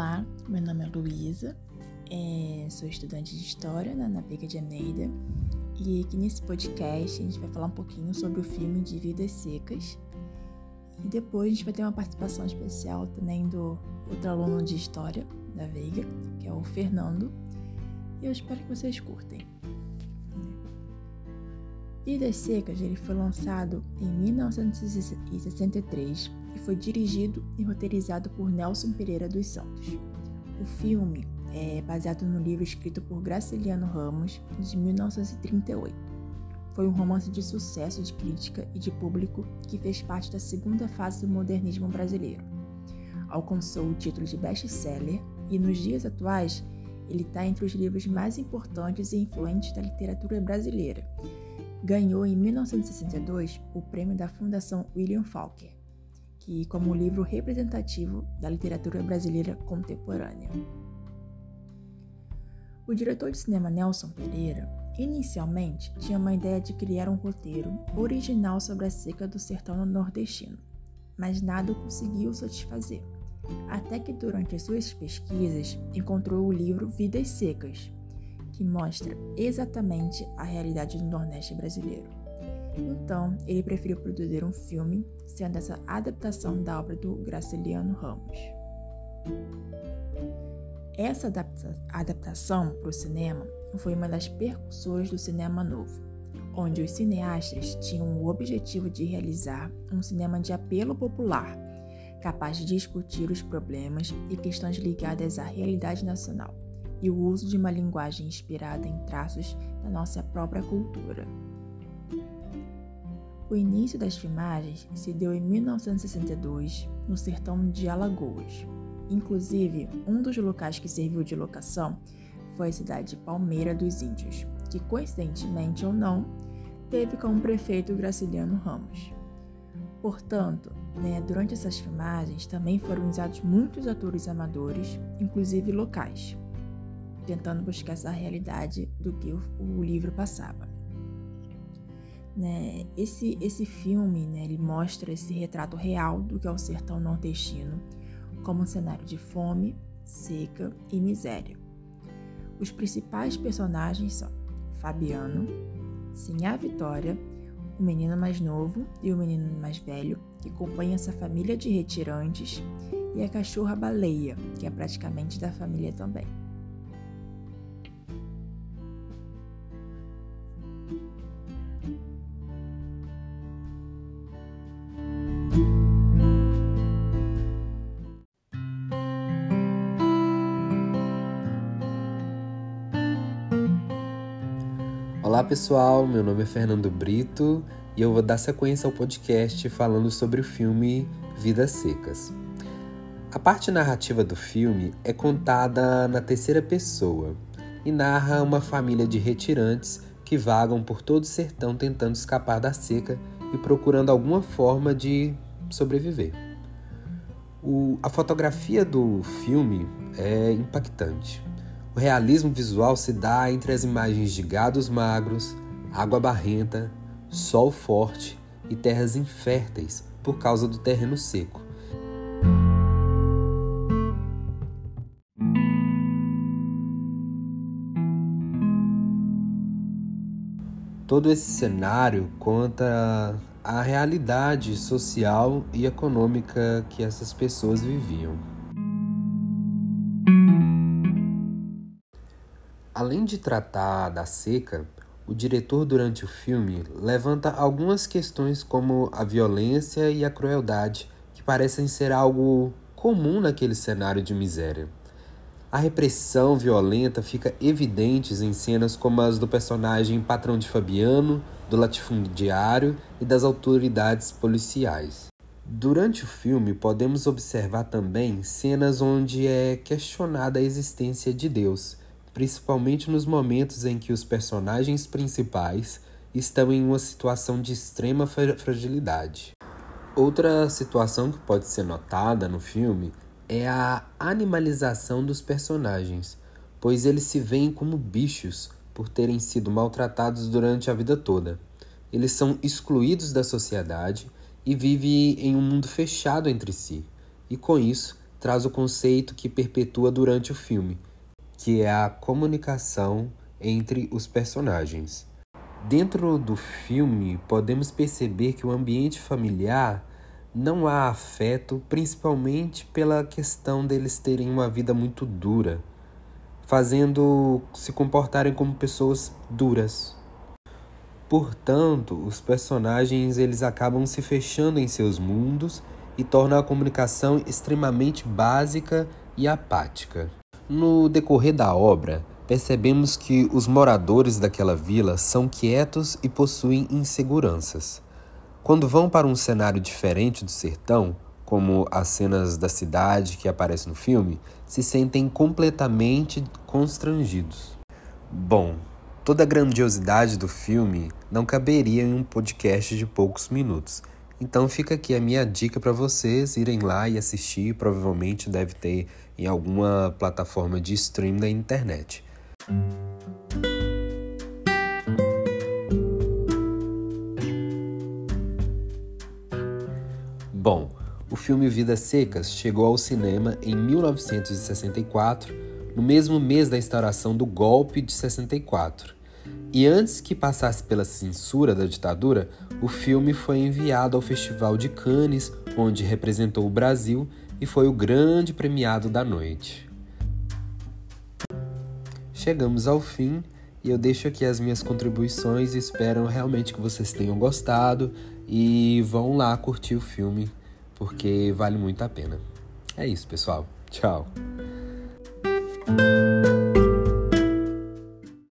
Olá, meu nome é Luísa, é, sou estudante de História na, na Veiga de Almeida e aqui nesse podcast a gente vai falar um pouquinho sobre o filme de Vidas Secas e depois a gente vai ter uma participação especial também do outro aluno de História da Veiga, que é o Fernando, e eu espero que vocês curtem. Vidas Secas ele foi lançado em 1963 e foi dirigido e roteirizado por Nelson Pereira dos Santos. O filme é baseado no livro escrito por Graciliano Ramos, de 1938. Foi um romance de sucesso de crítica e de público que fez parte da segunda fase do modernismo brasileiro. Alcançou o título de best-seller e, nos dias atuais, ele está entre os livros mais importantes e influentes da literatura brasileira. Ganhou em 1962 o prêmio da Fundação William Faulkner que como livro representativo da literatura brasileira contemporânea. O diretor de cinema Nelson Pereira inicialmente tinha uma ideia de criar um roteiro original sobre a seca do sertão nordestino, mas nada o conseguiu satisfazer, até que durante as suas pesquisas encontrou o livro Vidas Secas, que mostra exatamente a realidade do Nordeste brasileiro. Então, ele preferiu produzir um filme, sendo essa adaptação da obra do Graciliano Ramos. Essa adapta adaptação para o cinema foi uma das percussões do cinema novo, onde os cineastas tinham o objetivo de realizar um cinema de apelo popular, capaz de discutir os problemas e questões ligadas à realidade nacional e o uso de uma linguagem inspirada em traços da nossa própria cultura. O início das filmagens se deu em 1962, no sertão de Alagoas. Inclusive, um dos locais que serviu de locação foi a cidade de Palmeira dos Índios, que coincidentemente ou não, teve como prefeito Graciliano Ramos. Portanto, né, durante essas filmagens também foram usados muitos atores amadores, inclusive locais, tentando buscar essa realidade do que o, o livro passava. Né? Esse, esse filme né, ele mostra esse retrato real do que é o sertão nordestino, como um cenário de fome, seca e miséria. Os principais personagens são Fabiano, Sinhá Vitória, o menino mais novo e o menino mais velho, que acompanham essa família de retirantes, e a cachorra baleia, que é praticamente da família também. Olá pessoal, meu nome é Fernando Brito e eu vou dar sequência ao podcast falando sobre o filme Vidas Secas. A parte narrativa do filme é contada na terceira pessoa e narra uma família de retirantes que vagam por todo o sertão tentando escapar da seca e procurando alguma forma de sobreviver. O, a fotografia do filme é impactante. O realismo visual se dá entre as imagens de gados magros, água barrenta, sol forte e terras inférteis por causa do terreno seco. Todo esse cenário conta a realidade social e econômica que essas pessoas viviam. Além de tratar da seca, o diretor, durante o filme, levanta algumas questões como a violência e a crueldade, que parecem ser algo comum naquele cenário de miséria. A repressão violenta fica evidente em cenas como as do personagem patrão de Fabiano, do latifundiário e das autoridades policiais. Durante o filme, podemos observar também cenas onde é questionada a existência de Deus principalmente nos momentos em que os personagens principais estão em uma situação de extrema fragilidade. Outra situação que pode ser notada no filme é a animalização dos personagens, pois eles se veem como bichos por terem sido maltratados durante a vida toda. Eles são excluídos da sociedade e vivem em um mundo fechado entre si, e com isso traz o conceito que perpetua durante o filme, que é a comunicação entre os personagens. Dentro do filme, podemos perceber que o ambiente familiar não há afeto, principalmente pela questão deles terem uma vida muito dura, fazendo se comportarem como pessoas duras. Portanto, os personagens eles acabam se fechando em seus mundos e tornam a comunicação extremamente básica e apática. No decorrer da obra, percebemos que os moradores daquela vila são quietos e possuem inseguranças. Quando vão para um cenário diferente do sertão, como as cenas da cidade que aparecem no filme, se sentem completamente constrangidos. Bom, toda a grandiosidade do filme não caberia em um podcast de poucos minutos. Então fica aqui a minha dica para vocês irem lá e assistir, provavelmente deve ter em alguma plataforma de stream da internet. Bom, o filme Vidas Secas chegou ao cinema em 1964, no mesmo mês da instauração do golpe de 64. E antes que passasse pela censura da ditadura, o filme foi enviado ao Festival de Cannes, onde representou o Brasil e foi o grande premiado da noite. Chegamos ao fim e eu deixo aqui as minhas contribuições espero realmente que vocês tenham gostado e vão lá curtir o filme porque vale muito a pena. É isso, pessoal. Tchau.